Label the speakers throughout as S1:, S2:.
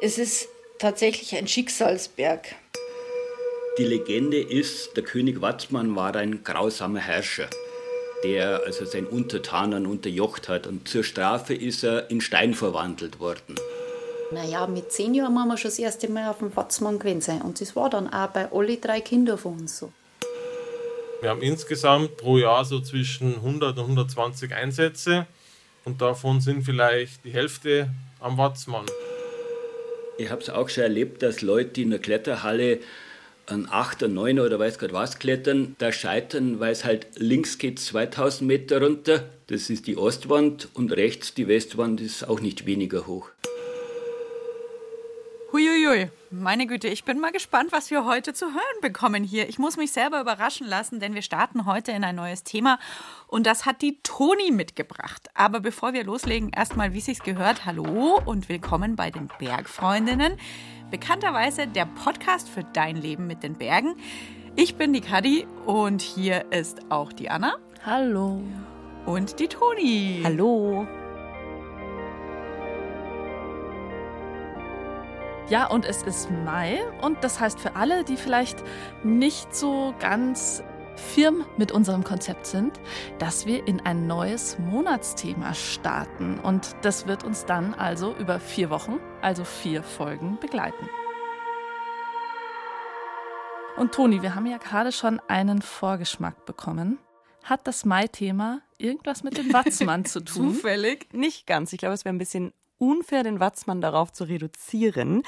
S1: Es ist tatsächlich ein Schicksalsberg.
S2: Die Legende ist, der König Watzmann war ein grausamer Herrscher, der also seinen Untertanen unterjocht hat und zur Strafe ist er in Stein verwandelt worden.
S1: Naja, mit zehn Jahren haben wir schon das erste Mal auf dem Watzmann gewesen sein. Und das war dann auch bei alle drei Kindern von uns so.
S3: Wir haben insgesamt pro Jahr so zwischen 100 und 120 Einsätze und davon sind vielleicht die Hälfte am Watzmann.
S2: Ich habe es auch schon erlebt, dass Leute in der Kletterhalle an 8, 9 oder weiß Gott was klettern, da scheitern, weil es halt links geht 2000 Meter runter, das ist die Ostwand und rechts die Westwand ist auch nicht weniger hoch.
S4: Huiuiui, meine Güte, ich bin mal gespannt, was wir heute zu hören bekommen hier. Ich muss mich selber überraschen lassen, denn wir starten heute in ein neues Thema und das hat die Toni mitgebracht. Aber bevor wir loslegen, erstmal, wie sich's gehört, hallo und willkommen bei den Bergfreundinnen. Bekannterweise der Podcast für dein Leben mit den Bergen. Ich bin die Kadi und hier ist auch die Anna.
S5: Hallo.
S4: Und die Toni.
S5: Hallo. Ja, und es ist Mai und das heißt für alle, die vielleicht nicht so ganz firm mit unserem Konzept sind, dass wir in ein neues Monatsthema starten. Und das wird uns dann also über vier Wochen, also vier Folgen begleiten. Und Toni, wir haben ja gerade schon einen Vorgeschmack bekommen. Hat das Mai-Thema irgendwas mit dem Watzmann zu tun?
S6: Zufällig? Nicht ganz. Ich glaube, es wäre ein bisschen unfair, den Watzmann darauf zu reduzieren.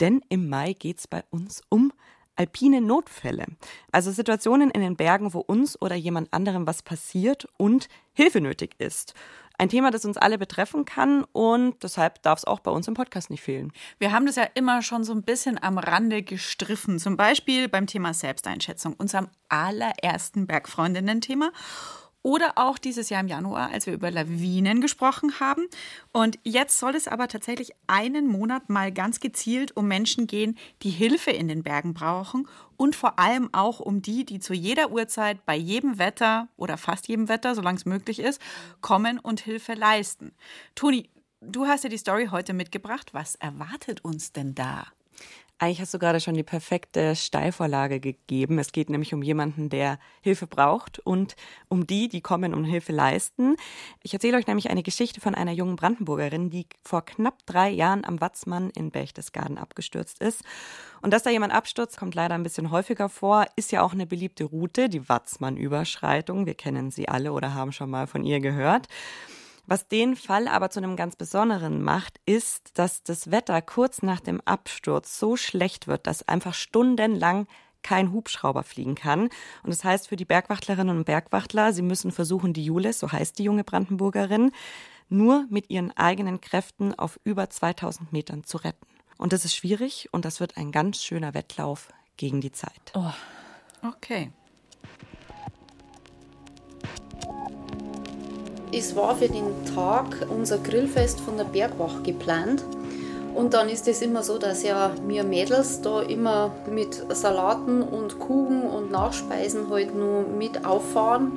S6: Denn im Mai geht es bei uns um alpine Notfälle. Also Situationen in den Bergen, wo uns oder jemand anderem was passiert und Hilfe nötig ist. Ein Thema, das uns alle betreffen kann und deshalb darf es auch bei uns im Podcast nicht fehlen.
S4: Wir haben das ja immer schon so ein bisschen am Rande gestriffen. Zum Beispiel beim Thema Selbsteinschätzung, unserem allerersten Bergfreundinnen-Thema oder auch dieses Jahr im Januar, als wir über Lawinen gesprochen haben. Und jetzt soll es aber tatsächlich einen Monat mal ganz gezielt um Menschen gehen, die Hilfe in den Bergen brauchen und vor allem auch um die, die zu jeder Uhrzeit bei jedem Wetter oder fast jedem Wetter, solange es möglich ist, kommen und Hilfe leisten. Toni, du hast ja die Story heute mitgebracht. Was erwartet uns denn da?
S6: Eigentlich hast du gerade schon die perfekte Steilvorlage gegeben. Es geht nämlich um jemanden, der Hilfe braucht und um die, die kommen und Hilfe leisten. Ich erzähle euch nämlich eine Geschichte von einer jungen Brandenburgerin, die vor knapp drei Jahren am Watzmann in Berchtesgaden abgestürzt ist. Und dass da jemand abstürzt, kommt leider ein bisschen häufiger vor, ist ja auch eine beliebte Route, die Watzmann-Überschreitung. Wir kennen sie alle oder haben schon mal von ihr gehört. Was den Fall aber zu einem ganz besonderen macht, ist, dass das Wetter kurz nach dem Absturz so schlecht wird, dass einfach stundenlang kein Hubschrauber fliegen kann. Und das heißt für die Bergwachtlerinnen und Bergwachtler, sie müssen versuchen, die Julis, so heißt die junge Brandenburgerin, nur mit ihren eigenen Kräften auf über 2000 Metern zu retten. Und das ist schwierig und das wird ein ganz schöner Wettlauf gegen die Zeit.
S4: Oh. Okay.
S1: Es war für den Tag unser Grillfest von der Bergwacht geplant. Und dann ist es immer so, dass ja wir Mädels da immer mit Salaten und Kuchen und Nachspeisen halt nur mit auffahren.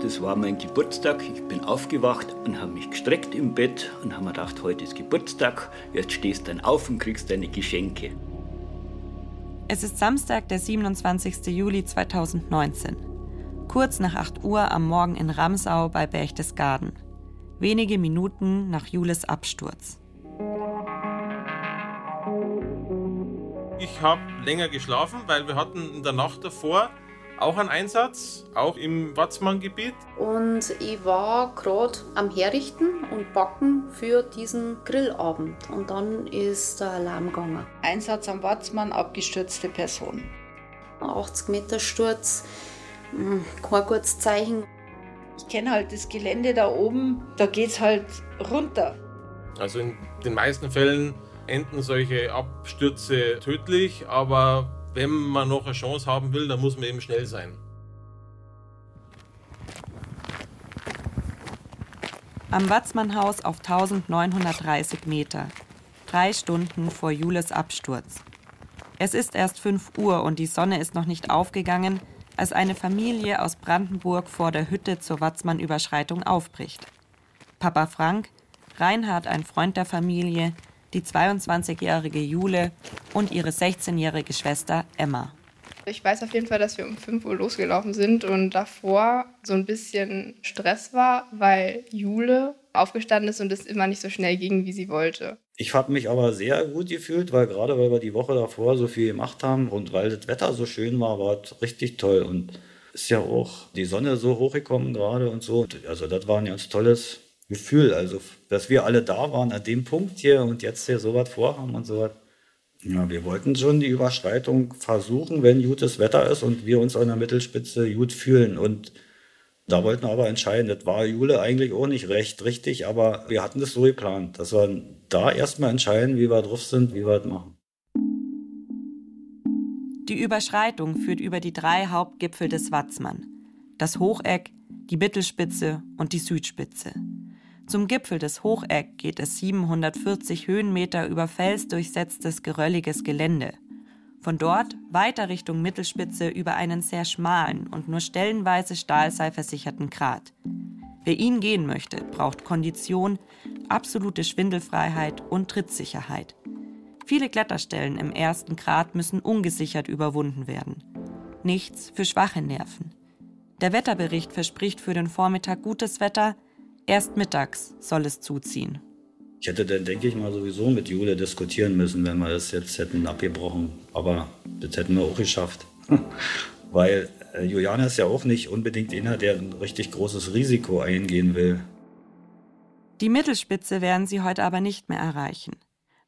S2: Das war mein Geburtstag. Ich bin aufgewacht und habe mich gestreckt im Bett und habe mir gedacht, heute ist Geburtstag. Jetzt stehst du dann auf und kriegst deine Geschenke.
S6: Es ist Samstag, der 27. Juli 2019 kurz nach 8 Uhr am Morgen in Ramsau bei Berchtesgaden. Wenige Minuten nach Jules Absturz.
S3: Ich habe länger geschlafen, weil wir hatten in der Nacht davor auch einen Einsatz, auch im Watzmann-Gebiet.
S1: Und ich war gerade am Herrichten und Backen für diesen Grillabend. Und dann ist der Alarm gegangen. Einsatz am Watzmann, abgestürzte Person. 80 Meter Sturz kein gutes Zeichen. Ich kenne halt das Gelände da oben, da geht es halt runter.
S3: Also in den meisten Fällen enden solche Abstürze tödlich, aber wenn man noch eine Chance haben will, dann muss man eben schnell sein.
S6: Am Watzmannhaus auf 1930 Meter. Drei Stunden vor Jules Absturz. Es ist erst 5 Uhr und die Sonne ist noch nicht aufgegangen, als eine Familie aus Brandenburg vor der Hütte zur Watzmann-Überschreitung aufbricht. Papa Frank, Reinhard ein Freund der Familie, die 22-jährige Jule und ihre 16-jährige Schwester Emma.
S7: Ich weiß auf jeden Fall, dass wir um 5 Uhr losgelaufen sind und davor so ein bisschen Stress war, weil Jule aufgestanden ist und es immer nicht so schnell ging, wie sie wollte.
S8: Ich habe mich aber sehr gut gefühlt, weil gerade weil wir die Woche davor so viel gemacht haben und weil das Wetter so schön war, war es richtig toll. Und ist ja auch die Sonne so hochgekommen gerade und so. Also das war ein ganz tolles Gefühl. Also, dass wir alle da waren an dem Punkt hier und jetzt hier so was vorhaben und so was. Ja, wir wollten schon die Überschreitung versuchen, wenn gutes Wetter ist und wir uns an der Mittelspitze gut fühlen. Und da wollten wir aber entscheiden, das war Jule eigentlich auch nicht recht richtig, aber wir hatten das so geplant, dass wir da erstmal entscheiden, wie wir drauf sind, wie wir das machen.
S6: Die Überschreitung führt über die drei Hauptgipfel des Watzmann. Das Hocheck, die Mittelspitze und die Südspitze. Zum Gipfel des Hocheck geht es 740 Höhenmeter über felsdurchsetztes, gerölliges Gelände. Von dort weiter Richtung Mittelspitze über einen sehr schmalen und nur stellenweise stahlseilversicherten Grat. Wer ihn gehen möchte, braucht Kondition, absolute Schwindelfreiheit und Trittsicherheit. Viele Kletterstellen im ersten Grad müssen ungesichert überwunden werden. Nichts für schwache Nerven. Der Wetterbericht verspricht für den Vormittag gutes Wetter, erst mittags soll es zuziehen.
S8: Ich hätte dann, denke ich mal, sowieso mit Jule diskutieren müssen, wenn wir das jetzt hätten abgebrochen. Aber das hätten wir auch geschafft. Weil äh, Juliane ist ja auch nicht unbedingt einer, der ein richtig großes Risiko eingehen will.
S6: Die Mittelspitze werden sie heute aber nicht mehr erreichen.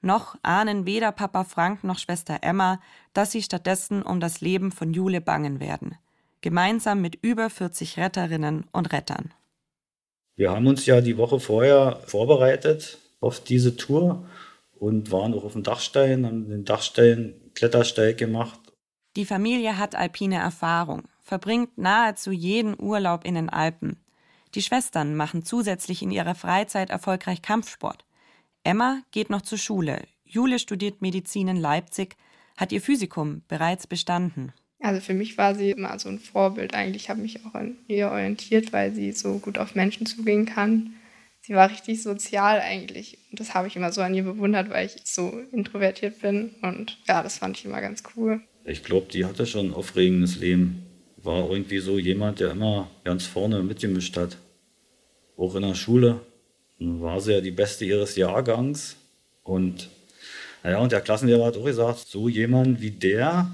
S6: Noch ahnen weder Papa Frank noch Schwester Emma, dass sie stattdessen um das Leben von Jule bangen werden. Gemeinsam mit über 40 Retterinnen und Rettern.
S8: Wir haben uns ja die Woche vorher vorbereitet auf diese Tour und waren auch auf dem Dachstein, haben den Dachstein Klettersteig gemacht.
S6: Die Familie hat alpine Erfahrung, verbringt nahezu jeden Urlaub in den Alpen. Die Schwestern machen zusätzlich in ihrer Freizeit erfolgreich Kampfsport. Emma geht noch zur Schule. Jule studiert Medizin in Leipzig, hat ihr Physikum bereits bestanden.
S7: Also für mich war sie immer so ein Vorbild. Eigentlich habe ich mich auch an ihr orientiert, weil sie so gut auf Menschen zugehen kann. Sie war richtig sozial eigentlich. Und das habe ich immer so an ihr bewundert, weil ich so introvertiert bin. Und ja, das fand ich immer ganz cool.
S8: Ich glaube, die hatte schon ein aufregendes Leben. War irgendwie so jemand, der immer ganz vorne mitgemischt hat. Auch in der Schule war sie ja die Beste ihres Jahrgangs. Und naja, und der Klassenlehrer hat auch gesagt, so jemand wie der,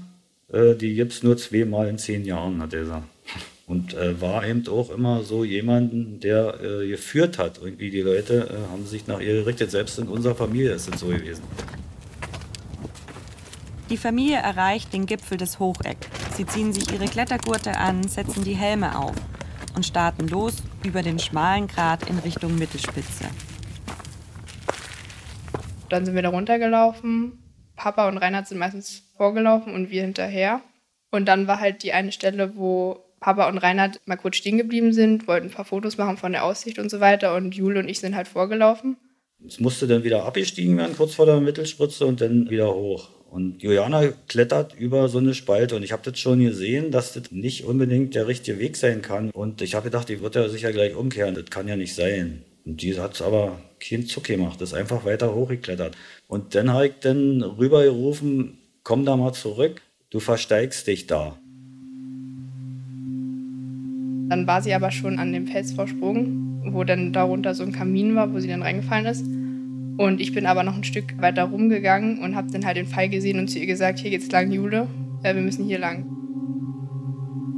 S8: äh, die gibt es nur zweimal in zehn Jahren, hat er gesagt. Und äh, war eben auch immer so jemanden, der äh, geführt hat. Irgendwie die Leute äh, haben sich nach ihr gerichtet. Selbst in unserer Familie ist es so gewesen.
S6: Die Familie erreicht den Gipfel des Hocheck. Sie ziehen sich ihre Klettergurte an, setzen die Helme auf und starten los über den schmalen Grat in Richtung Mittelspitze.
S7: Dann sind wir da runtergelaufen. Papa und Reinhard sind meistens vorgelaufen und wir hinterher. Und dann war halt die eine Stelle, wo Papa und Reinhard mal kurz stehen geblieben sind, wollten ein paar Fotos machen von der Aussicht und so weiter. Und Jule und ich sind halt vorgelaufen.
S8: Es musste dann wieder abgestiegen werden, kurz vor der Mittelspritze und dann wieder hoch. Und Juliana klettert über so eine Spalte und ich habe das schon gesehen, dass das nicht unbedingt der richtige Weg sein kann. Und ich habe gedacht, die wird ja sicher gleich umkehren. Das kann ja nicht sein. Und die hat aber keinen Zuck gemacht, ist einfach weiter hochgeklettert. Und dann habe ich dann rübergerufen, komm da mal zurück, du versteigst dich da.
S7: Dann war sie aber schon an dem Felsvorsprung, wo dann darunter so ein Kamin war, wo sie dann reingefallen ist. Und ich bin aber noch ein Stück weiter rumgegangen und habe dann halt den Pfeil gesehen und zu ihr gesagt, hier geht's lang, Jule, ja, wir müssen hier lang.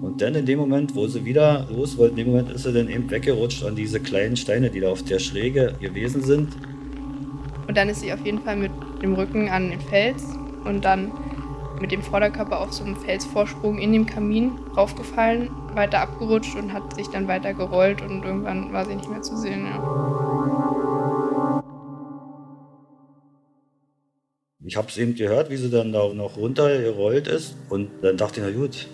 S8: Und dann in dem Moment, wo sie wieder los wollte, in dem Moment ist sie dann eben weggerutscht an diese kleinen Steine, die da auf der Schräge gewesen sind.
S7: Und dann ist sie auf jeden Fall mit dem Rücken an den Fels und dann mit dem Vorderkörper auf so einem Felsvorsprung in dem Kamin raufgefallen, weiter abgerutscht und hat sich dann weiter gerollt und irgendwann war sie nicht mehr zu sehen. Ja.
S8: Ich habe es eben gehört, wie sie dann da noch runtergerollt ist. Und dann dachte ich, na gut,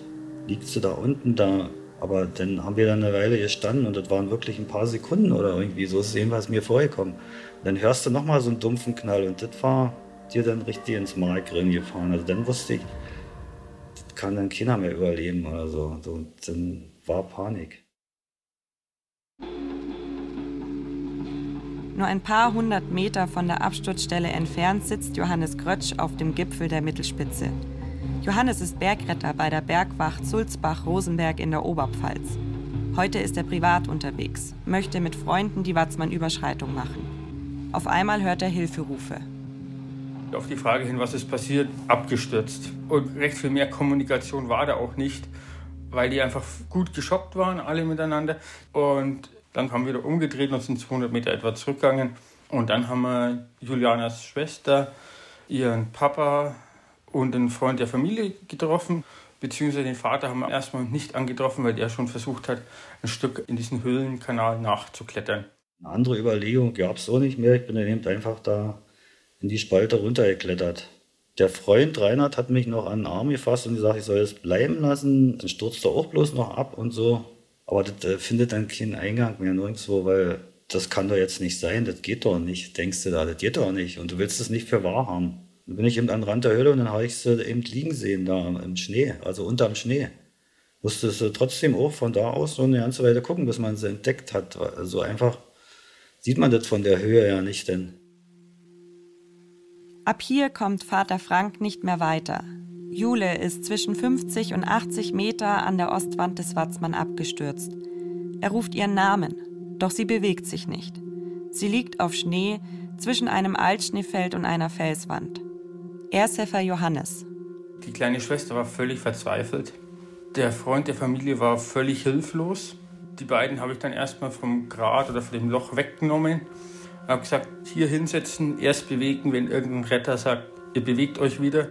S8: liegt sie da unten da. Aber dann haben wir dann eine Weile gestanden und das waren wirklich ein paar Sekunden oder irgendwie so ist es jedenfalls mir vorgekommen. dann hörst du nochmal so einen dumpfen Knall und das war dir dann richtig ins Mark drin gefahren. Also dann wusste ich, das kann dann keiner mehr überleben oder so. so dann war Panik.
S6: Nur ein paar hundert Meter von der Absturzstelle entfernt sitzt Johannes Grötsch auf dem Gipfel der Mittelspitze. Johannes ist Bergretter bei der Bergwacht Sulzbach-Rosenberg in der Oberpfalz. Heute ist er privat unterwegs, möchte mit Freunden die Watzmann-Überschreitung machen. Auf einmal hört er Hilferufe.
S9: Auf die Frage hin, was ist passiert, abgestürzt. Und recht viel mehr Kommunikation war da auch nicht, weil die einfach gut geschockt waren, alle miteinander. Und dann haben wir wieder umgedreht und sind 200 Meter etwa zurückgegangen. Und dann haben wir Julianas Schwester, ihren Papa und einen Freund der Familie getroffen. Beziehungsweise den Vater haben wir erstmal nicht angetroffen, weil der schon versucht hat, ein Stück in diesen Höhlenkanal nachzuklettern.
S8: Eine andere Überlegung gab es so nicht mehr. Ich bin dann eben einfach da in die Spalte runtergeklettert. Der Freund Reinhard hat mich noch an den Arm gefasst und gesagt, ich soll es bleiben lassen. Dann stürzt er auch bloß noch ab und so. Aber das äh, findet dann keinen Eingang mehr nirgendwo, weil das kann doch jetzt nicht sein, das geht doch nicht, denkst du da, das geht doch nicht. Und du willst es nicht für wahr haben. Dann bin ich eben an den Rand der Höhle und dann habe ich sie eben liegen sehen, da im Schnee, also unterm Schnee. Musste sie trotzdem auch von da aus so eine ganze Weile gucken, bis man sie entdeckt hat. Also einfach sieht man das von der Höhe ja nicht, denn.
S6: Ab hier kommt Vater Frank nicht mehr weiter. Jule ist zwischen 50 und 80 Meter an der Ostwand des Watzmann abgestürzt. Er ruft ihren Namen, doch sie bewegt sich nicht. Sie liegt auf Schnee zwischen einem Altschneefeld und einer Felswand. Ersthelfer Johannes.
S9: Die kleine Schwester war völlig verzweifelt. Der Freund der Familie war völlig hilflos. Die beiden habe ich dann erstmal vom Grat oder von dem Loch weggenommen. Ich habe gesagt, hier hinsetzen, erst bewegen, wenn irgendein Retter sagt, ihr bewegt euch wieder.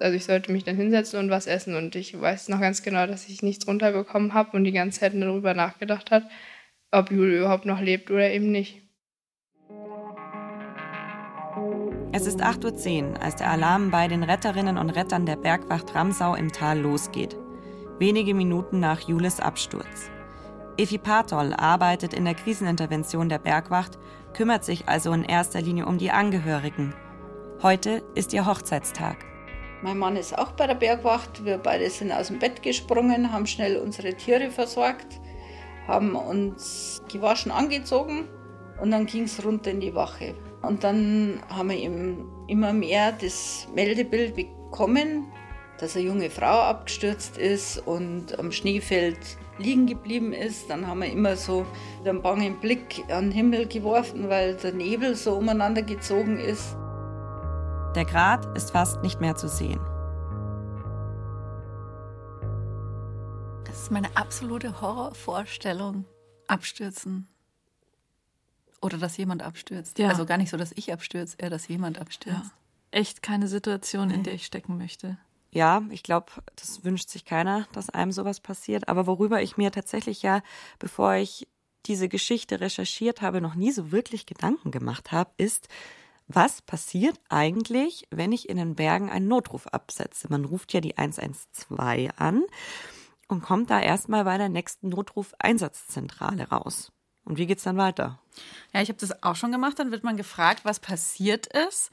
S7: Also ich sollte mich dann hinsetzen und was essen. Und ich weiß noch ganz genau, dass ich nichts runterbekommen habe und die ganze Zeit darüber nachgedacht hat, ob Jule überhaupt noch lebt oder eben nicht.
S6: Es ist 8.10 Uhr, als der Alarm bei den Retterinnen und Rettern der Bergwacht Ramsau im Tal losgeht. Wenige Minuten nach Jules Absturz. Efi Patol arbeitet in der Krisenintervention der Bergwacht, kümmert sich also in erster Linie um die Angehörigen. Heute ist ihr Hochzeitstag.
S1: Mein Mann ist auch bei der Bergwacht. Wir beide sind aus dem Bett gesprungen, haben schnell unsere Tiere versorgt, haben uns gewaschen angezogen und dann ging es runter in die Wache. Und dann haben wir eben immer mehr das Meldebild bekommen, dass eine junge Frau abgestürzt ist und am Schneefeld liegen geblieben ist. Dann haben wir immer so einen bangen Blick an den Himmel geworfen, weil der Nebel so umeinander gezogen ist.
S6: Der Grat ist fast nicht mehr zu sehen.
S4: Das ist meine absolute Horrorvorstellung. Abstürzen. Oder dass jemand abstürzt. Ja. Also gar nicht so, dass ich abstürze, eher, dass jemand abstürzt. Ja.
S5: Echt keine Situation, in der ich stecken möchte.
S6: Ja, ich glaube, das wünscht sich keiner, dass einem sowas passiert. Aber worüber ich mir tatsächlich ja, bevor ich diese Geschichte recherchiert habe, noch nie so wirklich Gedanken gemacht habe, ist, was passiert eigentlich, wenn ich in den Bergen einen Notruf absetze? Man ruft ja die 112 an und kommt da erstmal bei der nächsten Notruf-Einsatzzentrale raus. Und wie geht es dann weiter?
S4: Ja, ich habe das auch schon gemacht. Dann wird man gefragt, was passiert ist.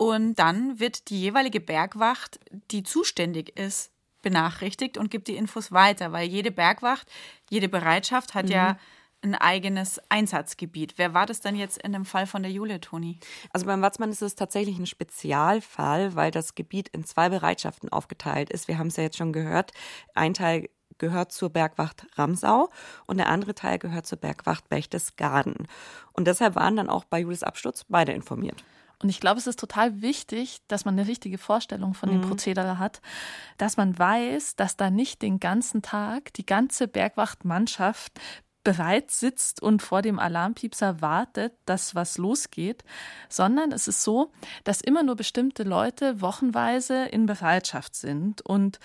S4: Und dann wird die jeweilige Bergwacht, die zuständig ist, benachrichtigt und gibt die Infos weiter, weil jede Bergwacht, jede Bereitschaft hat mhm. ja ein eigenes Einsatzgebiet. Wer war das denn jetzt in dem Fall von der Jule, Toni?
S6: Also beim Watzmann ist es tatsächlich ein Spezialfall, weil das Gebiet in zwei Bereitschaften aufgeteilt ist. Wir haben es ja jetzt schon gehört. Ein Teil gehört zur Bergwacht Ramsau und der andere Teil gehört zur Bergwacht Berchtesgaden. Und deshalb waren dann auch bei Jules Absturz beide informiert.
S5: Und ich glaube, es ist total wichtig, dass man eine richtige Vorstellung von dem mhm. Prozedere hat, dass man weiß, dass da nicht den ganzen Tag die ganze Bergwachtmannschaft bereit sitzt und vor dem Alarmpiepser wartet, dass was losgeht, sondern es ist so, dass immer nur bestimmte Leute wochenweise in Bereitschaft sind und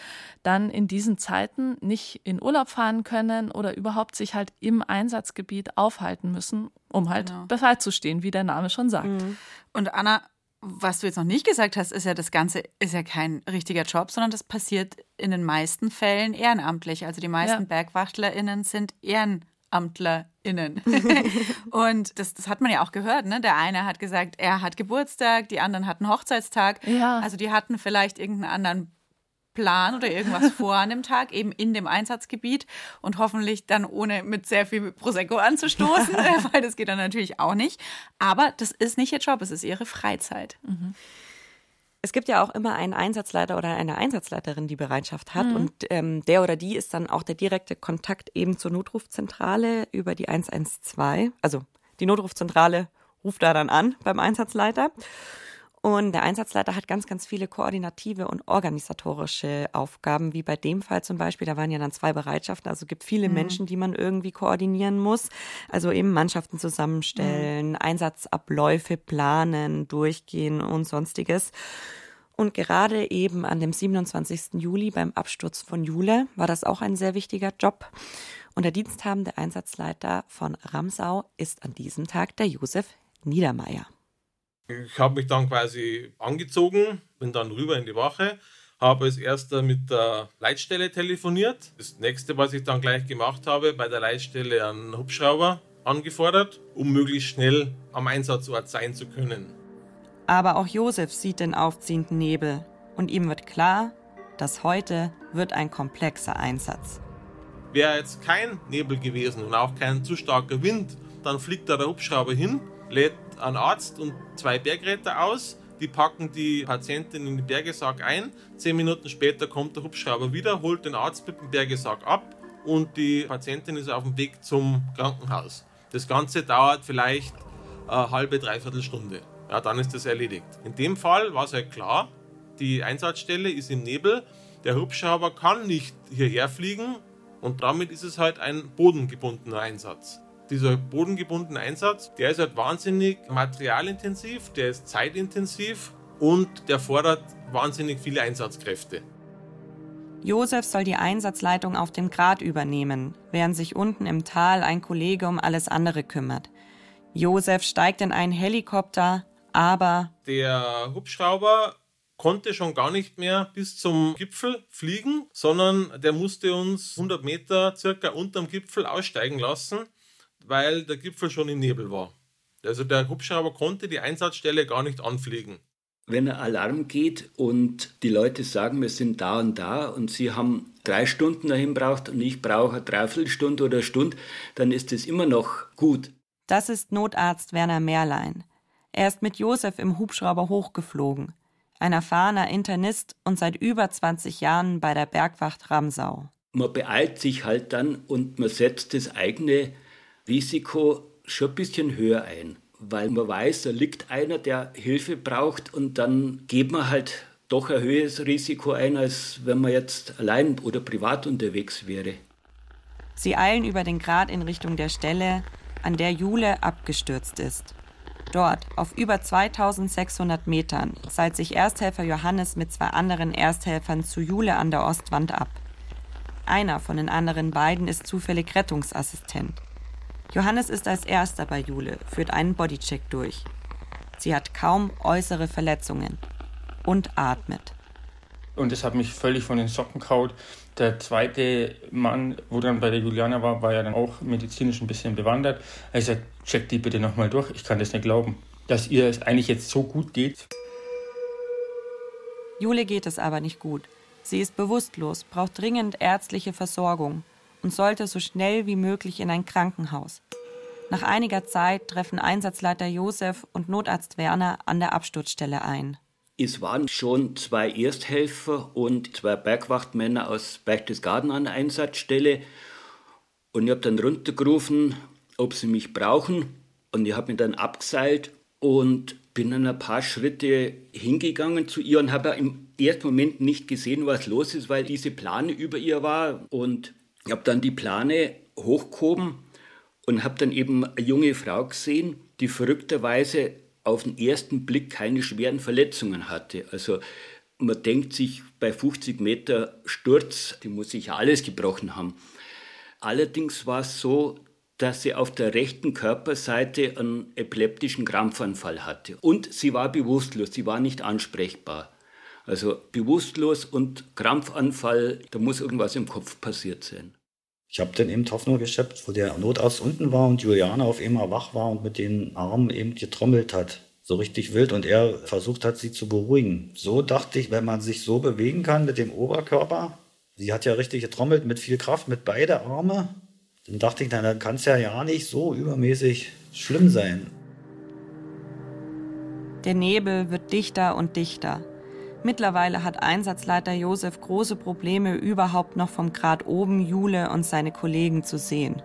S5: dann in diesen Zeiten nicht in Urlaub fahren können oder überhaupt sich halt im Einsatzgebiet aufhalten müssen, um halt genau. bereit zu stehen, wie der Name schon sagt. Mhm.
S4: Und Anna, was du jetzt noch nicht gesagt hast, ist ja, das Ganze ist ja kein richtiger Job, sondern das passiert in den meisten Fällen ehrenamtlich. Also die meisten ja. BergwachtlerInnen sind ehrenamtlich. AmtlerInnen. und das, das hat man ja auch gehört, ne? Der eine hat gesagt, er hat Geburtstag, die anderen hatten Hochzeitstag. Ja. Also die hatten vielleicht irgendeinen anderen Plan oder irgendwas vor an dem Tag, eben in dem Einsatzgebiet und hoffentlich dann ohne mit sehr viel Prosecco anzustoßen, weil das geht dann natürlich auch nicht. Aber das ist nicht ihr Job, es ist ihre Freizeit. Mhm.
S6: Es gibt ja auch immer einen Einsatzleiter oder eine Einsatzleiterin, die Bereitschaft hat. Mhm. Und ähm, der oder die ist dann auch der direkte Kontakt eben zur Notrufzentrale über die 112. Also die Notrufzentrale ruft da dann an beim Einsatzleiter. Und der Einsatzleiter hat ganz, ganz viele koordinative und organisatorische Aufgaben, wie bei dem Fall zum Beispiel. Da waren ja dann zwei Bereitschaften. Also es gibt viele mhm. Menschen, die man irgendwie koordinieren muss. Also eben Mannschaften zusammenstellen, mhm. Einsatzabläufe planen, durchgehen und sonstiges. Und gerade eben an dem 27. Juli beim Absturz von Jule war das auch ein sehr wichtiger Job. Und der diensthabende Einsatzleiter von Ramsau ist an diesem Tag der Josef Niedermeyer.
S3: Ich habe mich dann quasi angezogen, bin dann rüber in die Wache, habe als erster mit der Leitstelle telefoniert. Das nächste, was ich dann gleich gemacht habe, bei der Leitstelle einen Hubschrauber angefordert, um möglichst schnell am Einsatzort sein zu können.
S6: Aber auch Josef sieht den aufziehenden Nebel und ihm wird klar, dass heute wird ein komplexer Einsatz.
S3: Wäre jetzt kein Nebel gewesen und auch kein zu starker Wind, dann fliegt da der Hubschrauber hin, lädt einen Arzt und zwei Bergretter aus. Die packen die Patientin in den Bergesarg ein. Zehn Minuten später kommt der Hubschrauber wieder, holt den Arzt mit dem Bergesarg ab und die Patientin ist auf dem Weg zum Krankenhaus. Das Ganze dauert vielleicht eine halbe, dreiviertel Stunde. Ja, dann ist das erledigt. In dem Fall war es halt klar, die Einsatzstelle ist im Nebel. Der Hubschrauber kann nicht hierher fliegen und damit ist es halt ein bodengebundener Einsatz dieser bodengebundene Einsatz, der ist halt wahnsinnig materialintensiv, der ist zeitintensiv und der fordert wahnsinnig viele Einsatzkräfte.
S6: Josef soll die Einsatzleitung auf dem Grat übernehmen, während sich unten im Tal ein Kollege um alles andere kümmert. Josef steigt in einen Helikopter, aber
S3: der Hubschrauber konnte schon gar nicht mehr bis zum Gipfel fliegen, sondern der musste uns 100 Meter circa unterm Gipfel aussteigen lassen weil der Gipfel schon im Nebel war. Also der Hubschrauber konnte die Einsatzstelle gar nicht anfliegen.
S2: Wenn ein Alarm geht und die Leute sagen, wir sind da und da und sie haben drei Stunden dahin braucht und ich brauche eine Dreiviertelstunde oder eine Stunde, dann ist es immer noch gut.
S6: Das ist Notarzt Werner Mehrlein. Er ist mit Josef im Hubschrauber hochgeflogen. Ein erfahrener Internist und seit über 20 Jahren bei der Bergwacht Ramsau.
S2: Man beeilt sich halt dann und man setzt das eigene Risiko schon ein bisschen höher ein, weil man weiß, da liegt einer, der Hilfe braucht und dann geht man halt doch ein höheres Risiko ein, als wenn man jetzt allein oder privat unterwegs wäre.
S6: Sie eilen über den Grat in Richtung der Stelle, an der Jule abgestürzt ist. Dort, auf über 2600 Metern, seilt sich Ersthelfer Johannes mit zwei anderen Ersthelfern zu Jule an der Ostwand ab. Einer von den anderen beiden ist zufällig Rettungsassistent. Johannes ist als erster bei Jule, führt einen Bodycheck durch. Sie hat kaum äußere Verletzungen und atmet.
S9: Und das hat mich völlig von den Socken kaut. Der zweite Mann, wo dann bei der Juliana war, war ja dann auch medizinisch ein bisschen bewandert. Er sagt, check die bitte nochmal durch. Ich kann das nicht glauben, dass ihr es eigentlich jetzt so gut geht.
S6: Jule geht es aber nicht gut. Sie ist bewusstlos, braucht dringend ärztliche Versorgung und sollte so schnell wie möglich in ein Krankenhaus. Nach einiger Zeit treffen Einsatzleiter Josef und Notarzt Werner an der Absturzstelle ein.
S2: Es waren schon zwei Ersthelfer und zwei Bergwachtmänner aus Berchtesgaden an der Einsatzstelle. Und ich habe dann runtergerufen, ob sie mich brauchen. Und ich habe mich dann abgeseilt und bin dann ein paar Schritte hingegangen zu ihr und habe im ersten Moment nicht gesehen, was los ist, weil diese Plane über ihr war. Und ich habe dann die Plane hochgehoben und habe dann eben eine junge Frau gesehen, die verrückterweise auf den ersten Blick keine schweren Verletzungen hatte. Also man denkt sich bei 50 Meter Sturz, die muss sich ja alles gebrochen haben. Allerdings war es so, dass sie auf der rechten Körperseite einen epileptischen Krampfanfall hatte. Und sie war bewusstlos, sie war nicht ansprechbar. Also bewusstlos und Krampfanfall, da muss irgendwas im Kopf passiert sein.
S8: Ich habe dann eben Hoffnung geschöpft, wo der Notarzt unten war und Juliane auf einmal wach war und mit den Armen eben getrommelt hat. so richtig wild und er versucht hat, sie zu beruhigen. So dachte ich, wenn man sich so bewegen kann mit dem Oberkörper, sie hat ja richtig getrommelt mit viel Kraft, mit beide Arme, dann dachte ich, dann kann es ja ja nicht so übermäßig schlimm sein.
S6: Der Nebel wird dichter und dichter. Mittlerweile hat Einsatzleiter Josef große Probleme, überhaupt noch vom Grat oben Jule und seine Kollegen zu sehen.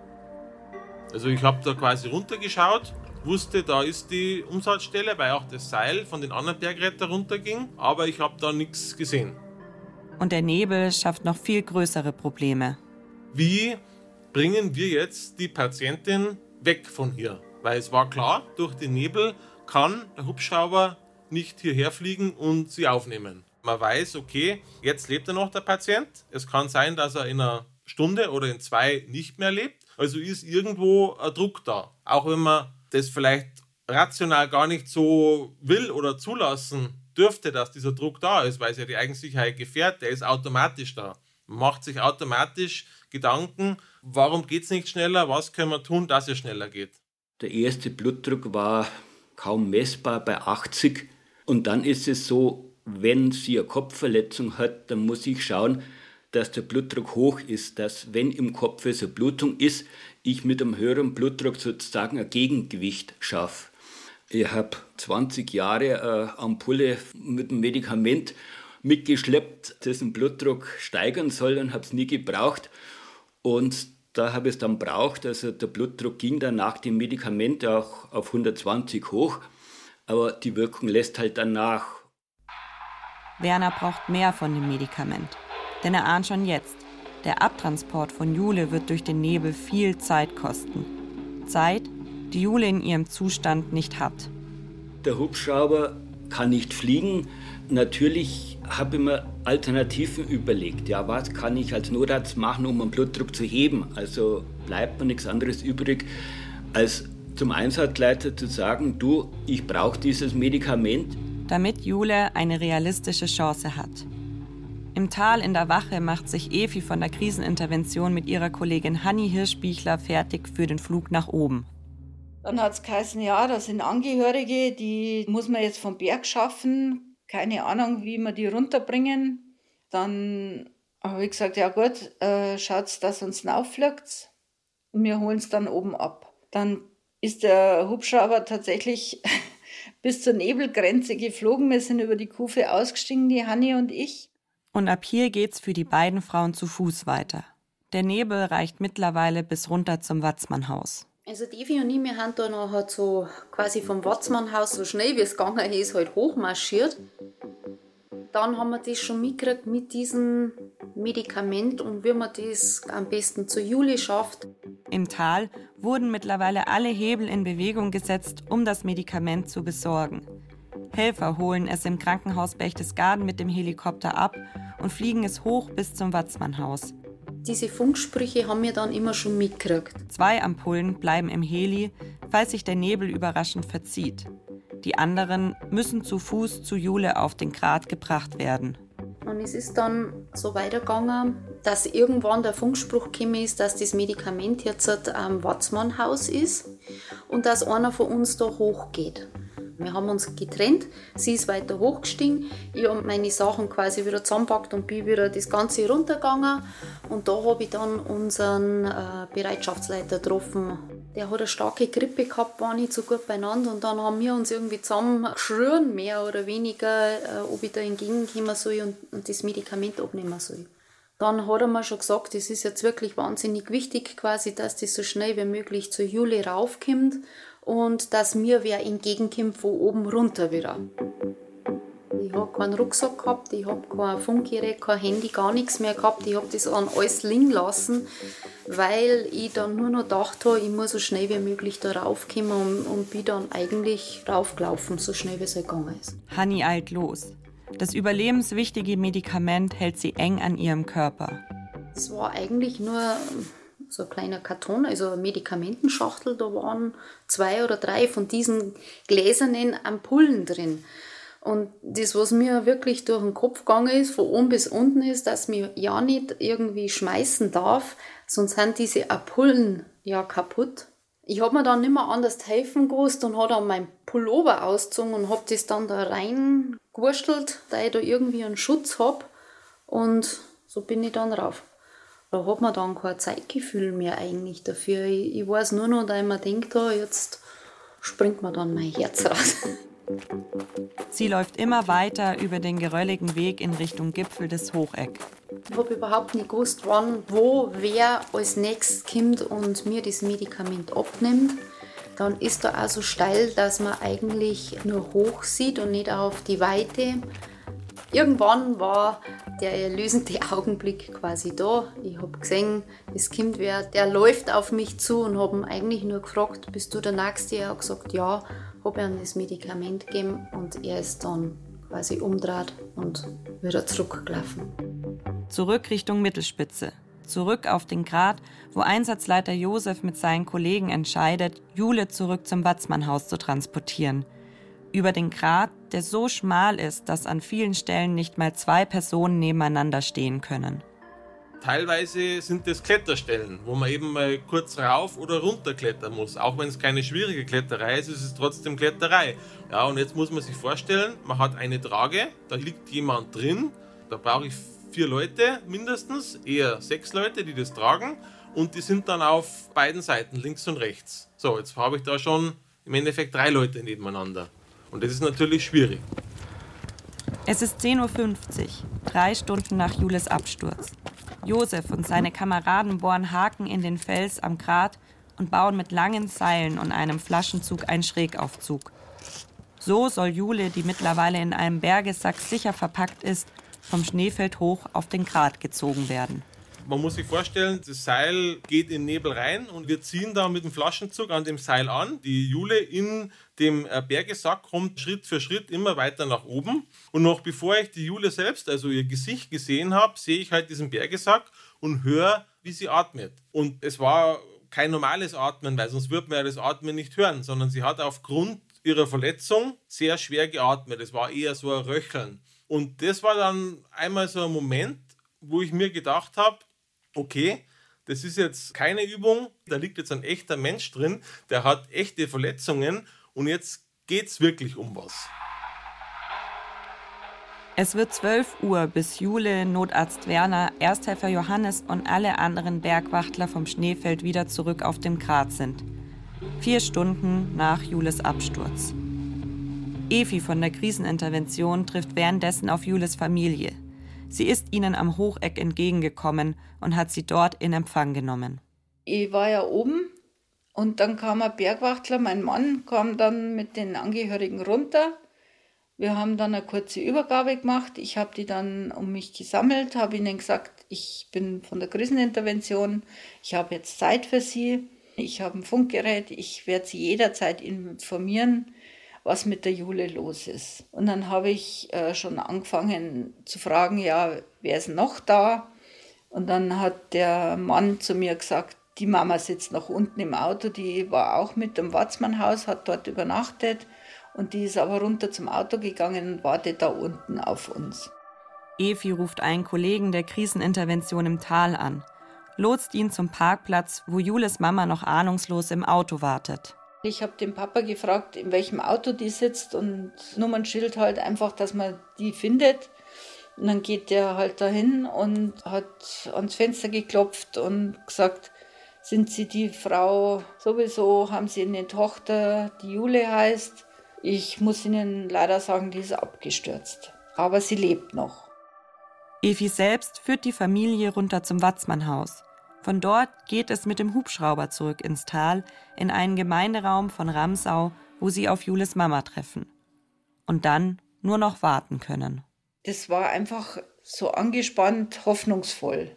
S3: Also ich habe da quasi runtergeschaut, wusste, da ist die Umsatzstelle, weil auch das Seil von den anderen Bergretter runterging, aber ich habe da nichts gesehen.
S6: Und der Nebel schafft noch viel größere Probleme.
S3: Wie bringen wir jetzt die Patientin weg von hier? Weil es war klar, durch den Nebel kann der Hubschrauber nicht hierher fliegen und sie aufnehmen. Man weiß, okay, jetzt lebt er noch der Patient. Es kann sein, dass er in einer Stunde oder in zwei nicht mehr lebt. Also ist irgendwo ein Druck da. Auch wenn man das vielleicht rational gar nicht so will oder zulassen dürfte, dass dieser Druck da ist, weil es ja die Eigensicherheit gefährdet, der ist automatisch da. Man macht sich automatisch Gedanken, warum geht es nicht schneller, was können wir tun, dass es schneller geht.
S2: Der erste Blutdruck war kaum messbar bei 80 und dann ist es so, wenn sie eine Kopfverletzung hat, dann muss ich schauen, dass der Blutdruck hoch ist, dass wenn im Kopf so Blutung ist, ich mit einem höheren Blutdruck sozusagen ein Gegengewicht schaffe. Ich habe 20 Jahre eine Ampulle mit einem Medikament mitgeschleppt, das den Blutdruck steigern soll und habe es nie gebraucht. Und da habe ich es dann braucht. Also der Blutdruck ging dann nach dem Medikament auch auf 120 hoch, aber die Wirkung lässt halt dann nach.
S6: Werner braucht mehr von dem Medikament. Denn er ahnt schon jetzt, der Abtransport von Jule wird durch den Nebel viel Zeit kosten. Zeit, die Jule in ihrem Zustand nicht hat.
S2: Der Hubschrauber kann nicht fliegen. Natürlich habe ich mir Alternativen überlegt. Ja, was kann ich als Notarzt machen, um einen Blutdruck zu heben? Also bleibt mir nichts anderes übrig, als zum Einsatzleiter zu sagen, du, ich brauche dieses Medikament.
S6: Damit Jule eine realistische Chance hat. Im Tal in der Wache macht sich Evi von der Krisenintervention mit ihrer Kollegin Hanni Hirschbichler fertig für den Flug nach oben.
S1: Dann hat es geheißen, ja, das sind Angehörige, die muss man jetzt vom Berg schaffen. Keine Ahnung, wie wir die runterbringen. Dann habe ich gesagt, ja gut, äh, schaut, dass uns auffliegt und wir holen es dann oben ab. Dann ist der Hubschrauber tatsächlich bis zur Nebelgrenze geflogen. Wir sind über die Kufe ausgestiegen, die Hanni und ich.
S6: Und ab hier geht's für die beiden Frauen zu Fuß weiter. Der Nebel reicht mittlerweile bis runter zum Watzmannhaus.
S1: Also Devi und ich, wir haben da noch halt so quasi vom Watzmannhaus so schnell wie es gegangen ist, halt hochmarschiert. Dann haben wir das schon mitgekriegt mit diesem Medikament und wie man das am besten zu Juli schafft.
S6: Im Tal wurden mittlerweile alle Hebel in Bewegung gesetzt, um das Medikament zu besorgen. Helfer holen es im Krankenhaus Berchtesgaden mit dem Helikopter ab und fliegen es hoch bis zum Watzmannhaus.
S1: Diese Funksprüche haben wir dann immer schon mitgekriegt.
S6: Zwei Ampullen bleiben im Heli, falls sich der Nebel überraschend verzieht. Die anderen müssen zu Fuß zu Jule auf den Grat gebracht werden.
S1: Und es ist dann so weitergegangen, dass irgendwann der Funkspruch gekommen ist, dass das Medikament jetzt am Watzmannhaus ist und dass einer von uns da hochgeht. Wir haben uns getrennt, sie ist weiter hochgestiegen, ich habe meine Sachen quasi wieder zusammengepackt und bin wieder das Ganze runtergegangen. Und da habe ich dann unseren äh, Bereitschaftsleiter getroffen. Der hat eine starke Grippe gehabt, war nicht so gut beieinander und dann haben wir uns irgendwie zusammengeschrien, mehr oder weniger, äh, ob ich da entgegenkommen soll und, und das Medikament abnehmen soll. Dann hat er mir schon gesagt, es ist jetzt wirklich wahnsinnig wichtig, quasi, dass das so schnell wie möglich zur Juli raufkommt und dass mir wer entgegenkommt von oben runter wieder. Ich habe keinen Rucksack gehabt, ich habe kein Funkgerät, kein Handy, gar nichts mehr gehabt. Ich habe das an alles liegen lassen, weil ich dann nur noch gedacht habe, ich muss so schnell wie möglich da raufkommen und, und bin dann eigentlich raufgelaufen, so schnell wie es halt gegangen ist.
S6: Hanni eilt los. Das überlebenswichtige Medikament hält sie eng an ihrem Körper.
S1: Es war eigentlich nur so ein kleiner Karton, also eine Medikamentenschachtel, da waren zwei oder drei von diesen gläsernen Ampullen drin. Und das, was mir wirklich durch den Kopf gegangen ist, von oben bis unten, ist, dass mir ja nicht irgendwie schmeißen darf, sonst sind diese Ampullen ja kaputt. Ich habe mir dann nicht mehr anders helfen gewusst und habe dann meinen Pullover ausgezogen und habe das dann da reingewurschtelt, da ich da irgendwie einen Schutz habe. Und so bin ich dann rauf. Da hat man dann kein Zeitgefühl mehr eigentlich dafür. Ich, ich weiß nur noch, dass ich mir denke, da jetzt springt mir dann mein Herz raus.
S6: Sie läuft immer weiter über den gerölligen Weg in Richtung Gipfel des Hocheck.
S1: Ich habe überhaupt nicht gewusst, wann, wo, wer als nächstes kommt und mir das Medikament abnimmt. Dann ist da auch so steil, dass man eigentlich nur hoch sieht und nicht auf die Weite. Irgendwann war der erlösende Augenblick quasi da. Ich habe gesehen, das Kind wer, der läuft auf mich zu und habe ihn eigentlich nur gefragt, bist du der Nächste? Er hat gesagt, ja, habe ihm das Medikament gegeben und er ist dann quasi umdreht und wieder zurückgelaufen.
S6: Zurück Richtung Mittelspitze. Zurück auf den Grat, wo Einsatzleiter Josef mit seinen Kollegen entscheidet, Jule zurück zum Watzmannhaus zu transportieren – über den Grat, der so schmal ist, dass an vielen Stellen nicht mal zwei Personen nebeneinander stehen können.
S3: Teilweise sind es Kletterstellen, wo man eben mal kurz rauf oder runter klettern muss. Auch wenn es keine schwierige Kletterei ist, ist es trotzdem Kletterei. Ja, und jetzt muss man sich vorstellen, man hat eine Trage, da liegt jemand drin, da brauche ich vier Leute mindestens, eher sechs Leute, die das tragen und die sind dann auf beiden Seiten, links und rechts. So, jetzt habe ich da schon im Endeffekt drei Leute nebeneinander. Und das ist natürlich schwierig.
S6: Es ist 10.50 Uhr, drei Stunden nach Jules Absturz. Josef und seine Kameraden bohren Haken in den Fels am Grat und bauen mit langen Seilen und einem Flaschenzug einen Schrägaufzug. So soll Jule, die mittlerweile in einem Bergesack sicher verpackt ist, vom Schneefeld hoch auf den Grat gezogen werden.
S3: Man muss sich vorstellen, das Seil geht in den Nebel rein und wir ziehen da mit dem Flaschenzug an dem Seil an. Die Jule in dem äh, Bergesack kommt Schritt für Schritt immer weiter nach oben. Und noch bevor ich die Jule selbst, also ihr Gesicht gesehen habe, sehe ich halt diesen Bergesack und höre, wie sie atmet. Und es war kein normales Atmen, weil sonst würde man ja das Atmen nicht hören, sondern sie hat aufgrund ihrer Verletzung sehr schwer geatmet. Es war eher so ein Röcheln. Und das war dann einmal so ein Moment, wo ich mir gedacht habe, okay, das ist jetzt keine Übung, da liegt jetzt ein echter Mensch drin, der hat echte Verletzungen und jetzt geht es wirklich um was.
S6: Es wird 12 Uhr, bis Jule, Notarzt Werner, Ersthelfer Johannes und alle anderen Bergwachtler vom Schneefeld wieder zurück auf dem Grat sind. Vier Stunden nach Jules Absturz. Evi von der Krisenintervention trifft währenddessen auf Jules Familie. Sie ist ihnen am Hocheck entgegengekommen und hat sie dort in Empfang genommen.
S10: Ich war ja oben und dann kam ein Bergwachtler, mein Mann kam dann mit den Angehörigen runter. Wir haben dann eine kurze Übergabe gemacht. Ich habe die dann um mich gesammelt, habe ihnen gesagt, ich bin von der Krisenintervention, ich habe jetzt Zeit für sie, ich habe ein Funkgerät, ich werde sie jederzeit informieren was mit der Jule los ist. Und dann habe ich äh, schon angefangen zu fragen, ja, wer ist noch da? Und dann hat der Mann zu mir gesagt, die Mama sitzt noch unten im Auto, die war auch mit dem Watzmannhaus, hat dort übernachtet und die ist aber runter zum Auto gegangen und wartet da unten auf uns.
S6: Evi ruft einen Kollegen der Krisenintervention im Tal an, lotst ihn zum Parkplatz, wo Jules Mama noch ahnungslos im Auto wartet.
S10: Ich habe den Papa gefragt, in welchem Auto die sitzt und Nummernschild halt einfach, dass man die findet. Und dann geht der halt dahin und hat ans Fenster geklopft und gesagt, sind Sie die Frau sowieso, haben Sie eine Tochter, die Jule heißt. Ich muss Ihnen leider sagen, die ist abgestürzt. Aber sie lebt noch.
S6: Evi selbst führt die Familie runter zum Watzmannhaus. Von dort geht es mit dem Hubschrauber zurück ins Tal, in einen Gemeinderaum von Ramsau, wo sie auf Jules Mama treffen. Und dann nur noch warten können.
S10: Das war einfach so angespannt, hoffnungsvoll.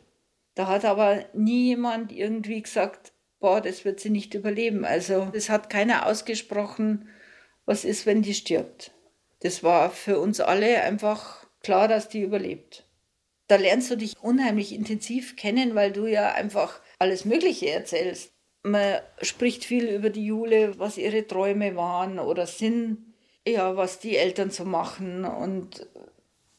S10: Da hat aber nie jemand irgendwie gesagt, boah, das wird sie nicht überleben. Also es hat keiner ausgesprochen, was ist, wenn die stirbt. Das war für uns alle einfach klar, dass die überlebt da lernst du dich unheimlich intensiv kennen, weil du ja einfach alles Mögliche erzählst. Man spricht viel über die Jule, was ihre Träume waren oder sind, ja, was die Eltern so machen und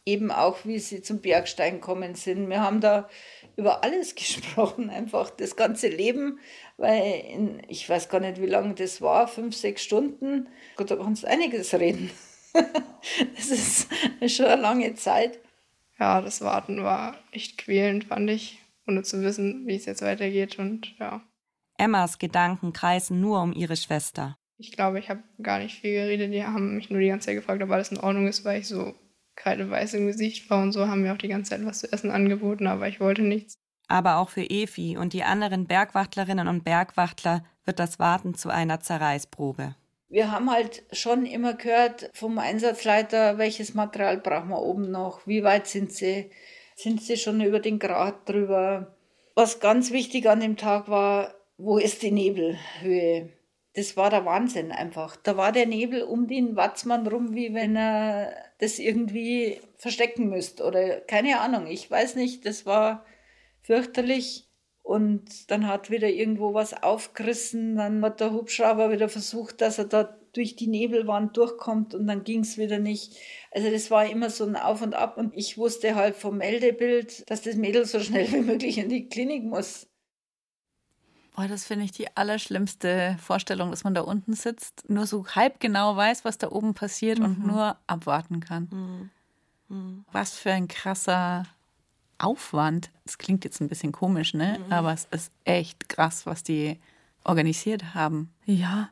S10: eben auch, wie sie zum Bergstein kommen sind. Wir haben da über alles gesprochen, einfach das ganze Leben weil in, ich weiß gar nicht, wie lange das war, fünf, sechs Stunden, Gott, da kannst du einiges reden. das ist schon eine lange Zeit.
S7: Ja, das Warten war echt quälend, fand ich, ohne zu wissen, wie es jetzt weitergeht und ja.
S6: Emmas Gedanken kreisen nur um ihre Schwester.
S7: Ich glaube, ich habe gar nicht viel geredet. Die haben mich nur die ganze Zeit gefragt, ob alles in Ordnung ist, weil ich so kreideweiß im Gesicht war und so haben mir auch die ganze Zeit was zu essen angeboten, aber ich wollte nichts.
S6: Aber auch für Efi und die anderen Bergwachtlerinnen und Bergwachtler wird das Warten zu einer Zerreißprobe.
S10: Wir haben halt schon immer gehört vom Einsatzleiter, welches Material brauchen wir oben noch, wie weit sind sie, sind sie schon über den Grad drüber. Was ganz wichtig an dem Tag war, wo ist die Nebelhöhe? Das war der Wahnsinn einfach. Da war der Nebel um den Watzmann rum, wie wenn er das irgendwie verstecken müsste oder keine Ahnung. Ich weiß nicht, das war fürchterlich. Und dann hat wieder irgendwo was aufgerissen. Dann hat der Hubschrauber wieder versucht, dass er da durch die Nebelwand durchkommt und dann ging es wieder nicht. Also das war immer so ein Auf und Ab und ich wusste halt vom Meldebild, dass das Mädel so schnell wie möglich in die Klinik muss.
S4: Boah, das finde ich die allerschlimmste Vorstellung, dass man da unten sitzt, nur so halb genau weiß, was da oben passiert mhm. und nur abwarten kann. Mhm. Mhm. Was für ein krasser Aufwand. Das klingt jetzt ein bisschen komisch, ne? Mhm. Aber es ist echt krass, was die organisiert haben.
S5: Ja,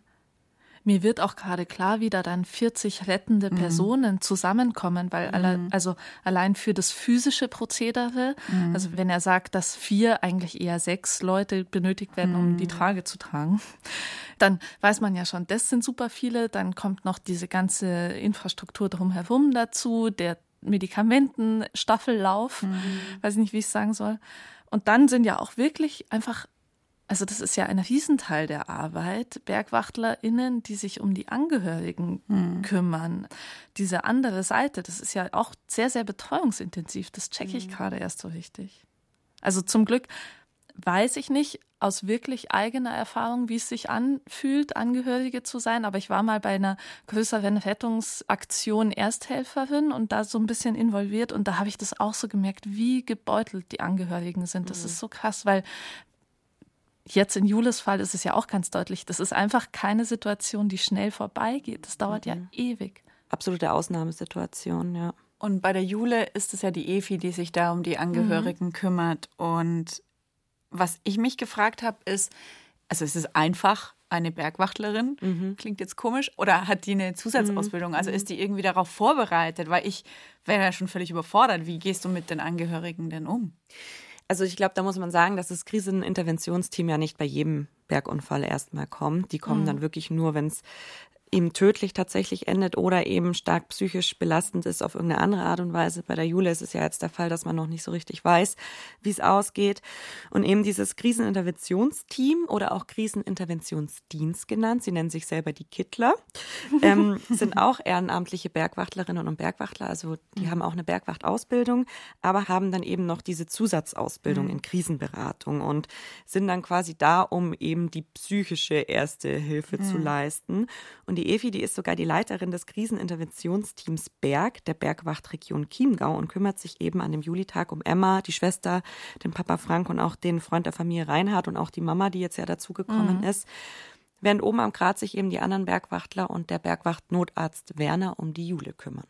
S5: mir wird auch gerade klar, wie da dann 40 rettende mhm. Personen zusammenkommen, weil mhm. alle, also allein für das physische Prozedere, mhm. also wenn er sagt, dass vier, eigentlich eher sechs Leute benötigt werden, um die mhm. Trage zu tragen, dann weiß man ja schon, das sind super viele. Dann kommt noch diese ganze Infrastruktur drumherum dazu, der Medikamentenstaffellauf, mhm. weiß nicht, wie ich es sagen soll. Und dann sind ja auch wirklich einfach also das ist ja ein Riesenteil der Arbeit, BergwachtlerInnen, die sich um die Angehörigen mhm. kümmern. Diese andere Seite, das ist ja auch sehr, sehr betreuungsintensiv. Das checke ich mhm. gerade erst so richtig. Also zum Glück weiß ich nicht aus wirklich eigener Erfahrung, wie es sich anfühlt, Angehörige zu sein. Aber ich war mal bei einer größeren Rettungsaktion Ersthelferin und da so ein bisschen involviert. Und da habe ich das auch so gemerkt, wie gebeutelt die Angehörigen sind. Das mhm. ist so krass, weil Jetzt in Jules Fall ist es ja auch ganz deutlich, das ist einfach keine Situation, die schnell vorbeigeht. Das dauert mhm. ja ewig.
S6: Absolute Ausnahmesituation, ja.
S4: Und bei der Jule ist es ja die Efi, die sich da um die Angehörigen mhm. kümmert. Und was ich mich gefragt habe, ist, also es ist einfach eine Bergwachtlerin, mhm. klingt jetzt komisch, oder hat die eine Zusatzausbildung? Also mhm. ist die irgendwie darauf vorbereitet? Weil ich wäre ja schon völlig überfordert. Wie gehst du mit den Angehörigen denn um?
S6: Also ich glaube, da muss man sagen, dass das Kriseninterventionsteam ja nicht bei jedem Bergunfall erstmal kommt. Die kommen mhm. dann wirklich nur, wenn es eben tödlich tatsächlich endet oder eben stark psychisch belastend ist auf irgendeine andere Art und Weise. Bei der Jule ist es ja jetzt der Fall, dass man noch nicht so richtig weiß, wie es ausgeht. Und eben dieses Kriseninterventionsteam oder auch Kriseninterventionsdienst genannt, sie nennen sich selber die Kittler, ähm, sind auch ehrenamtliche Bergwachtlerinnen und Bergwachtler. Also die mhm. haben auch eine Bergwachtausbildung, aber haben dann eben noch diese Zusatzausbildung mhm. in Krisenberatung und sind dann quasi da, um eben die psychische erste Hilfe mhm. zu leisten. Und die die Evi, die ist sogar die Leiterin des Kriseninterventionsteams Berg, der Bergwachtregion Chiemgau und kümmert sich eben an dem Julitag um Emma, die Schwester, den Papa Frank und auch den Freund der Familie Reinhard und auch die Mama, die jetzt ja dazugekommen mhm. ist. Während oben am Grat sich eben die anderen Bergwachtler und der Bergwachtnotarzt Werner um die Jule kümmern.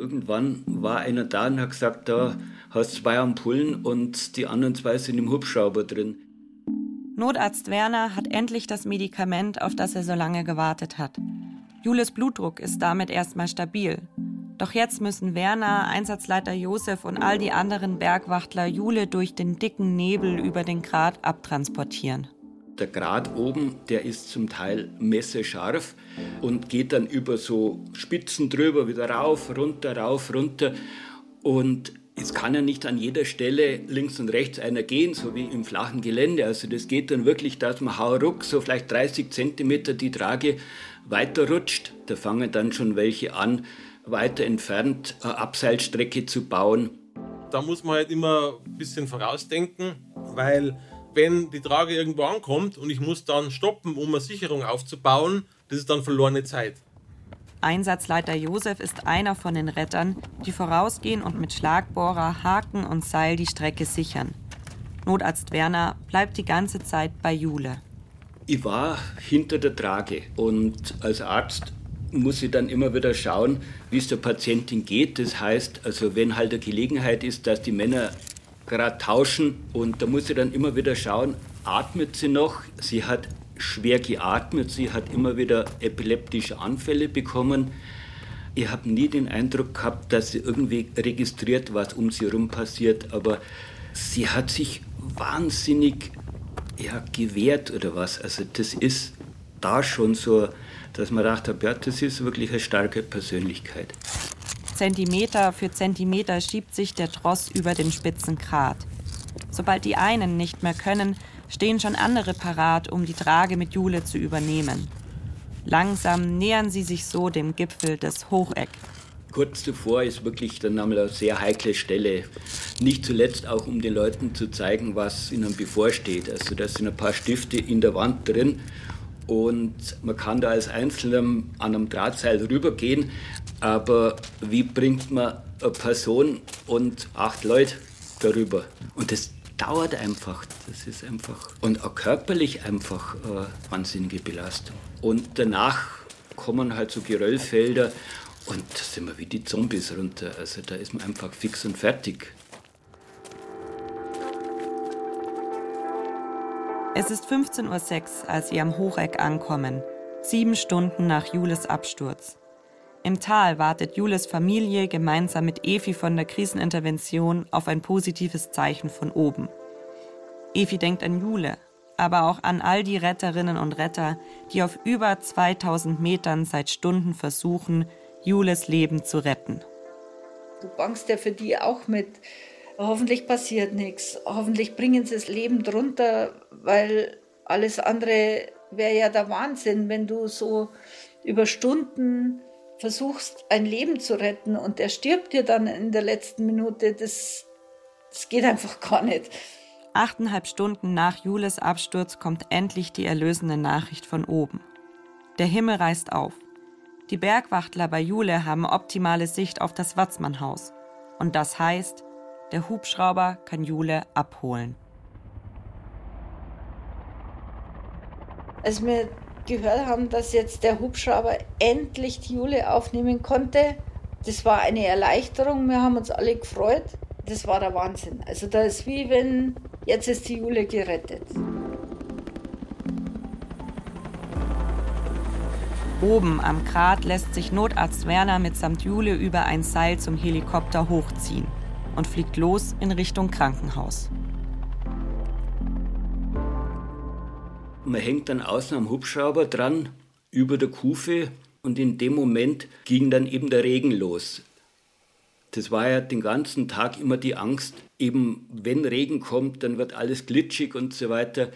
S2: Irgendwann war einer da und hat gesagt, da hast zwei Ampullen und die anderen zwei sind im Hubschrauber drin.
S6: Notarzt Werner hat endlich das Medikament, auf das er so lange gewartet hat. Jules Blutdruck ist damit erstmal stabil. Doch jetzt müssen Werner, Einsatzleiter Josef und all die anderen Bergwachtler Jule durch den dicken Nebel über den Grat abtransportieren.
S2: Der Grat oben, der ist zum Teil messerscharf und geht dann über so Spitzen drüber, wieder rauf, runter, rauf, runter. Und es kann ja nicht an jeder Stelle links und rechts einer gehen, so wie im flachen Gelände. Also das geht dann wirklich, dass man hauruck so vielleicht 30 Zentimeter die Trage weiterrutscht. Da fangen dann schon welche an, weiter entfernt eine Abseilstrecke zu bauen.
S3: Da muss man halt immer ein bisschen vorausdenken, weil wenn die Trage irgendwo ankommt und ich muss dann stoppen, um eine Sicherung aufzubauen, das ist dann verlorene Zeit.
S6: Einsatzleiter Josef ist einer von den Rettern, die vorausgehen und mit Schlagbohrer, Haken und Seil die Strecke sichern. Notarzt Werner bleibt die ganze Zeit bei Jule.
S2: Ich war hinter der Trage und als Arzt muss ich dann immer wieder schauen, wie es der Patientin geht. Das heißt, also wenn halt eine Gelegenheit ist, dass die Männer gerade tauschen und da muss ich dann immer wieder schauen, atmet sie noch? Sie hat schwer geatmet, sie hat immer wieder epileptische Anfälle bekommen. Ich habe nie den Eindruck gehabt, dass sie irgendwie registriert, was um sie herum passiert, aber sie hat sich wahnsinnig ja, gewehrt oder was. Also das ist da schon so, dass man dachte, ja, das ist wirklich eine starke Persönlichkeit.
S6: Zentimeter für Zentimeter schiebt sich der Tross über den spitzen Grat. Sobald die einen nicht mehr können, stehen schon andere parat, um die Trage mit Jule zu übernehmen. Langsam nähern sie sich so dem Gipfel des Hocheck.
S2: Kurz zuvor ist wirklich dann einmal eine sehr heikle Stelle. Nicht zuletzt auch, um den Leuten zu zeigen, was ihnen bevorsteht. Also da sind ein paar Stifte in der Wand drin und man kann da als Einzelner an einem Drahtseil rübergehen. Aber wie bringt man eine Person und acht Leute darüber? Und das dauert einfach. Das ist einfach und auch körperlich einfach eine wahnsinnige Belastung. Und danach kommen halt so Geröllfelder und da sind wir wie die Zombies runter. Also da ist man einfach fix und fertig.
S6: Es ist 15.06 Uhr, als sie am Hocheck ankommen, sieben Stunden nach Jules Absturz. Im Tal wartet Jules Familie gemeinsam mit Efi von der Krisenintervention auf ein positives Zeichen von oben. Efi denkt an Jule, aber auch an all die Retterinnen und Retter, die auf über 2000 Metern seit Stunden versuchen, Jules Leben zu retten.
S10: Du bangst ja für die auch mit. Hoffentlich passiert nichts. Hoffentlich bringen sie das Leben drunter, weil alles andere wäre ja der Wahnsinn, wenn du so über Stunden versuchst, ein Leben zu retten und der stirbt dir dann in der letzten Minute. Das, das geht einfach gar nicht.
S6: Achteinhalb Stunden nach Jules Absturz kommt endlich die erlösende Nachricht von oben. Der Himmel reißt auf. Die Bergwachtler bei Jule haben optimale Sicht auf das Watzmannhaus. Und das heißt, der Hubschrauber kann Jule abholen.
S10: Als wir gehört haben, dass jetzt der Hubschrauber endlich die Jule aufnehmen konnte, das war eine Erleichterung. Wir haben uns alle gefreut. Das war der Wahnsinn. Also da ist wie wenn jetzt ist die Jule gerettet.
S6: Oben am Grat lässt sich Notarzt Werner mitsamt Jule über ein Seil zum Helikopter hochziehen und fliegt los in Richtung Krankenhaus.
S2: Man hängt dann außen am Hubschrauber dran, über der Kufe, und in dem Moment ging dann eben der Regen los. Das war ja den ganzen Tag immer die Angst, eben wenn Regen kommt, dann wird alles glitschig und so weiter.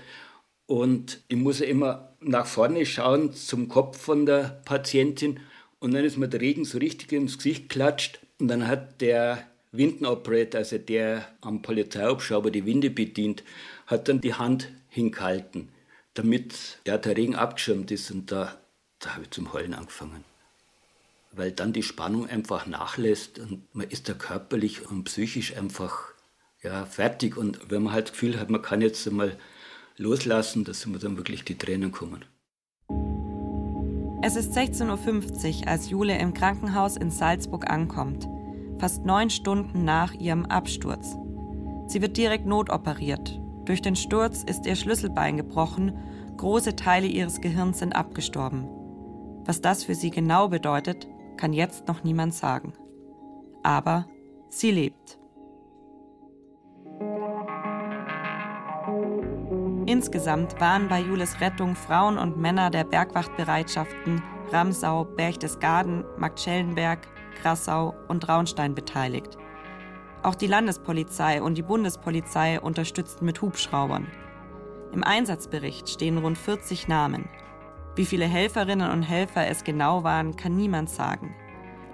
S2: Und ich muss ja immer nach vorne schauen zum Kopf von der Patientin und dann ist mir der Regen so richtig ins Gesicht klatscht und dann hat der Windenoperator, also der am Polizeihubschrauber die Winde bedient, hat dann die Hand hingehalten, damit ja, der Regen abgeschirmt ist und da, da habe ich zum Heulen angefangen. Weil dann die Spannung einfach nachlässt und man ist da körperlich und psychisch einfach ja, fertig und wenn man halt das Gefühl hat, man kann jetzt einmal loslassen, dass mir dann wirklich die Tränen kommen.
S6: Es ist 16.50 Uhr, als Jule im Krankenhaus in Salzburg ankommt, fast neun Stunden nach ihrem Absturz. Sie wird direkt notoperiert. Durch den Sturz ist ihr Schlüsselbein gebrochen, große Teile ihres Gehirns sind abgestorben. Was das für sie genau bedeutet, kann jetzt noch niemand sagen. Aber sie lebt. Insgesamt waren bei Jules Rettung Frauen und Männer der Bergwachtbereitschaften Ramsau, Berchtesgaden, Marktschellenberg, Grassau und Traunstein beteiligt. Auch die Landespolizei und die Bundespolizei unterstützten mit Hubschraubern. Im Einsatzbericht stehen rund 40 Namen. Wie viele Helferinnen und Helfer es genau waren, kann niemand sagen.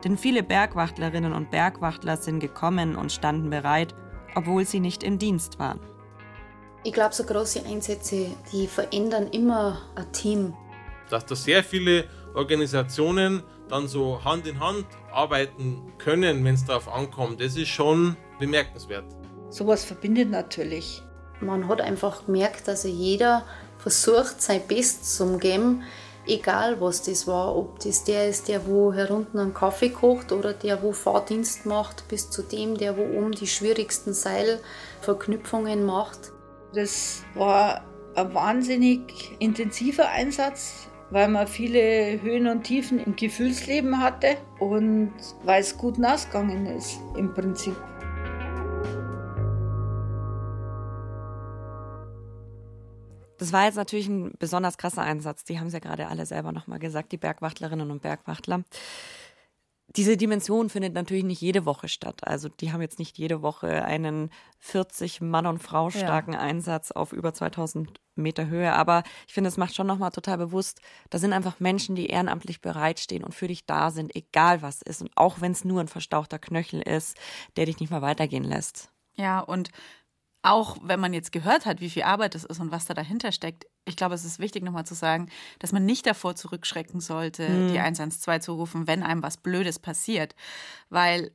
S6: Denn viele Bergwachtlerinnen und Bergwachtler sind gekommen und standen bereit, obwohl sie nicht im Dienst waren.
S1: Ich glaube, so große Einsätze, die verändern immer ein Team.
S3: Dass da sehr viele Organisationen dann so Hand in Hand arbeiten können, wenn es darauf ankommt, das ist schon bemerkenswert.
S1: Sowas verbindet natürlich. Man hat einfach gemerkt, dass jeder versucht, sein Bestes zu geben, egal was das war. Ob das der ist, der wo herunten einen Kaffee kocht oder der wo Fahrdienst macht, bis zu dem, der wo oben die schwierigsten Seilverknüpfungen macht. Das war ein wahnsinnig intensiver Einsatz, weil man viele Höhen und Tiefen im Gefühlsleben hatte und weil es gut ausgegangen ist im Prinzip.
S6: Das war jetzt natürlich ein besonders krasser Einsatz. Die haben es ja gerade alle selber nochmal gesagt, die Bergwachtlerinnen und Bergwachtler. Diese Dimension findet natürlich nicht jede Woche statt. Also die haben jetzt nicht jede Woche einen 40 Mann und Frau starken ja. Einsatz auf über 2000 Meter Höhe. Aber ich finde, es macht schon nochmal total bewusst, da sind einfach Menschen, die ehrenamtlich bereitstehen und für dich da sind, egal was ist. Und auch wenn es nur ein verstauchter Knöchel ist, der dich nicht mal weitergehen lässt.
S4: Ja, und auch wenn man jetzt gehört hat, wie viel Arbeit es ist und was da dahinter steckt, ich glaube, es ist wichtig nochmal zu sagen, dass man nicht davor zurückschrecken sollte, mhm. die 112 zu rufen, wenn einem was Blödes passiert. Weil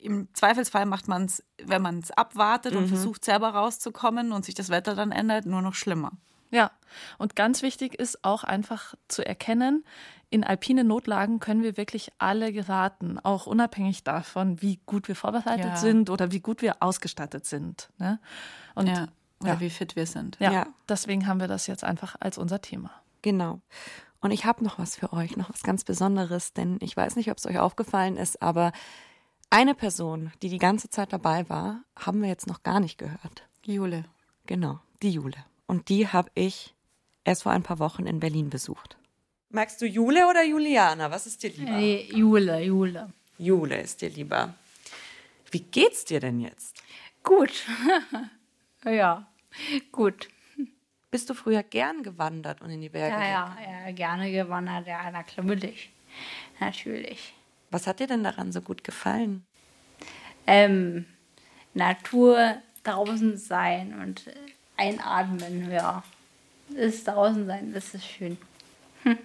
S4: im Zweifelsfall macht man es, wenn man es abwartet mhm. und versucht selber rauszukommen und sich das Wetter dann ändert, nur noch schlimmer.
S5: Ja, und ganz wichtig ist auch einfach zu erkennen, in alpinen Notlagen können wir wirklich alle geraten, auch unabhängig davon, wie gut wir vorbereitet ja. sind oder wie gut wir ausgestattet sind. Ne?
S4: Und ja. Oder ja. wie fit wir sind.
S5: Ja, ja, deswegen haben wir das jetzt einfach als unser Thema.
S6: Genau. Und ich habe noch was für euch, noch was ganz Besonderes, denn ich weiß nicht, ob es euch aufgefallen ist, aber eine Person, die die ganze Zeit dabei war, haben wir jetzt noch gar nicht gehört.
S4: Jule.
S6: Genau, die Jule. Und die habe ich erst vor ein paar Wochen in Berlin besucht. Magst du Jule oder Juliana? Was ist dir lieber?
S10: Hey, Jule, Jule.
S6: Jule ist dir lieber. Wie geht's dir denn jetzt?
S10: Gut. ja, gut.
S6: Bist du früher gern gewandert und in die Berge
S10: ja, ja, ja, gerne gewandert. Ja, natürlich. Natürlich.
S6: Was hat dir denn daran so gut gefallen?
S10: Ähm, Natur, draußen sein und einatmen, ja. Das draußen sein, das ist schön. Hm.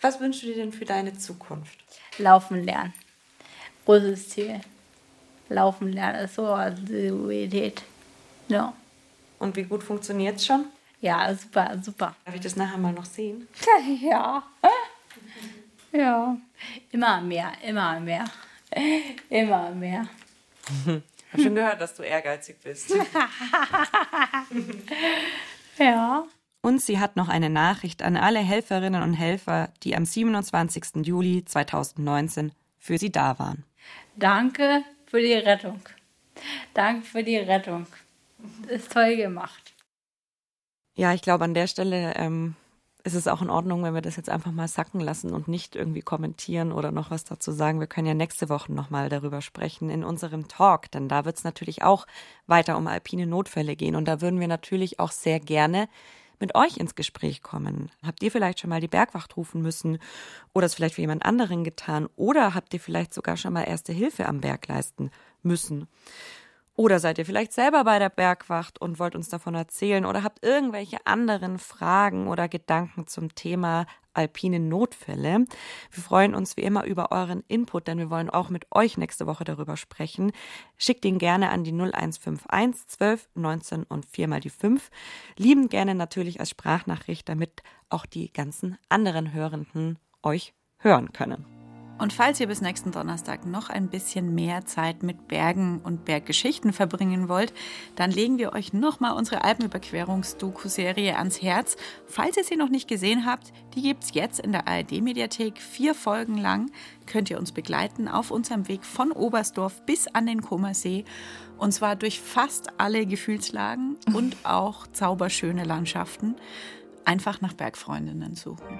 S6: Was wünschst du dir denn für deine Zukunft?
S10: Laufen lernen. Großes Ziel. Laufen lernen ist so eine Priorität. Ja.
S6: Und wie gut funktioniert es schon?
S10: Ja, super, super.
S6: Darf ich das nachher mal noch sehen?
S10: ja. ja. Immer mehr, immer mehr. Immer mehr.
S6: Ich habe schon gehört, dass du ehrgeizig bist.
S10: ja.
S6: Und sie hat noch eine Nachricht an alle Helferinnen und Helfer, die am 27. Juli 2019 für sie da waren.
S10: Danke für die Rettung. Danke für die Rettung. Das ist toll gemacht.
S6: Ja, ich glaube, an der Stelle ähm, ist es auch in Ordnung, wenn wir das jetzt einfach mal sacken lassen und nicht irgendwie kommentieren oder noch was dazu sagen. Wir können ja nächste Woche nochmal darüber sprechen in unserem Talk, denn da wird es natürlich auch weiter um alpine Notfälle gehen. Und da würden wir natürlich auch sehr gerne mit euch ins Gespräch kommen. Habt ihr vielleicht schon mal die Bergwacht rufen müssen oder es vielleicht für jemand anderen getan oder habt ihr vielleicht sogar schon mal erste Hilfe am Berg leisten müssen? Oder seid ihr vielleicht selber bei der Bergwacht und wollt uns davon erzählen oder habt irgendwelche anderen Fragen oder Gedanken zum Thema alpine Notfälle? Wir freuen uns wie immer über euren Input, denn wir wollen auch mit euch nächste Woche darüber sprechen. Schickt ihn gerne an die 0151 12 19 und 4 mal die 5. Lieben gerne natürlich als Sprachnachricht, damit auch die ganzen anderen Hörenden euch hören können.
S4: Und falls ihr bis nächsten Donnerstag noch ein bisschen mehr Zeit mit Bergen und Berggeschichten verbringen wollt, dann legen wir euch nochmal unsere Alpenüberquerungs-Doku-Serie ans Herz. Falls ihr sie noch nicht gesehen habt, die gibt es jetzt in der ARD-Mediathek. Vier Folgen lang könnt ihr uns begleiten auf unserem Weg von Oberstdorf bis an den Kummersee. Und zwar durch fast alle Gefühlslagen und auch zauberschöne Landschaften. Einfach nach Bergfreundinnen suchen.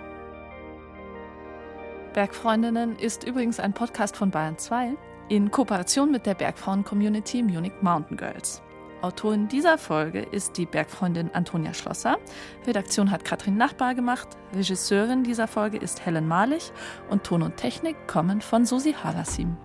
S5: Bergfreundinnen ist übrigens ein Podcast von Bayern 2 in Kooperation mit der Bergfrauen-Community Munich Mountain Girls. Autorin dieser Folge ist die Bergfreundin Antonia Schlosser. Redaktion hat Katrin Nachbar gemacht. Regisseurin dieser Folge ist Helen Malich und Ton und Technik kommen von Susi Harasim.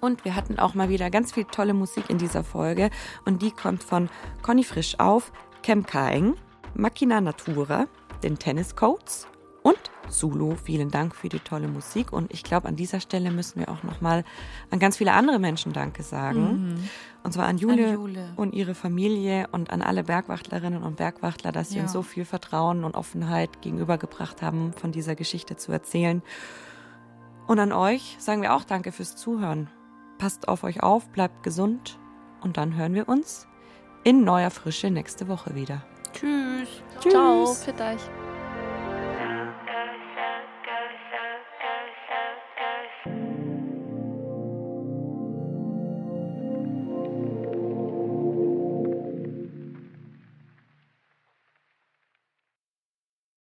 S6: Und wir hatten auch mal wieder ganz viel tolle Musik in dieser Folge und die kommt von Conny Frisch auf, Kem Kaeng, Makina Natura, den Tennis Coats Und Zulu, vielen Dank für die tolle Musik. Und ich glaube, an dieser Stelle müssen wir auch nochmal an ganz viele andere Menschen Danke sagen. Mhm. Und zwar an Jule, an Jule, und ihre Familie und an alle Bergwachtlerinnen und Bergwachtler, dass sie ja. uns so viel Vertrauen und Offenheit gegenübergebracht haben, von dieser Geschichte zu erzählen. Und an euch sagen wir auch Danke fürs Zuhören. Passt auf euch auf, bleibt gesund und dann hören wir uns in neuer Frische nächste Woche wieder.
S5: Tschüss. Tschüss. Ciao, für euch.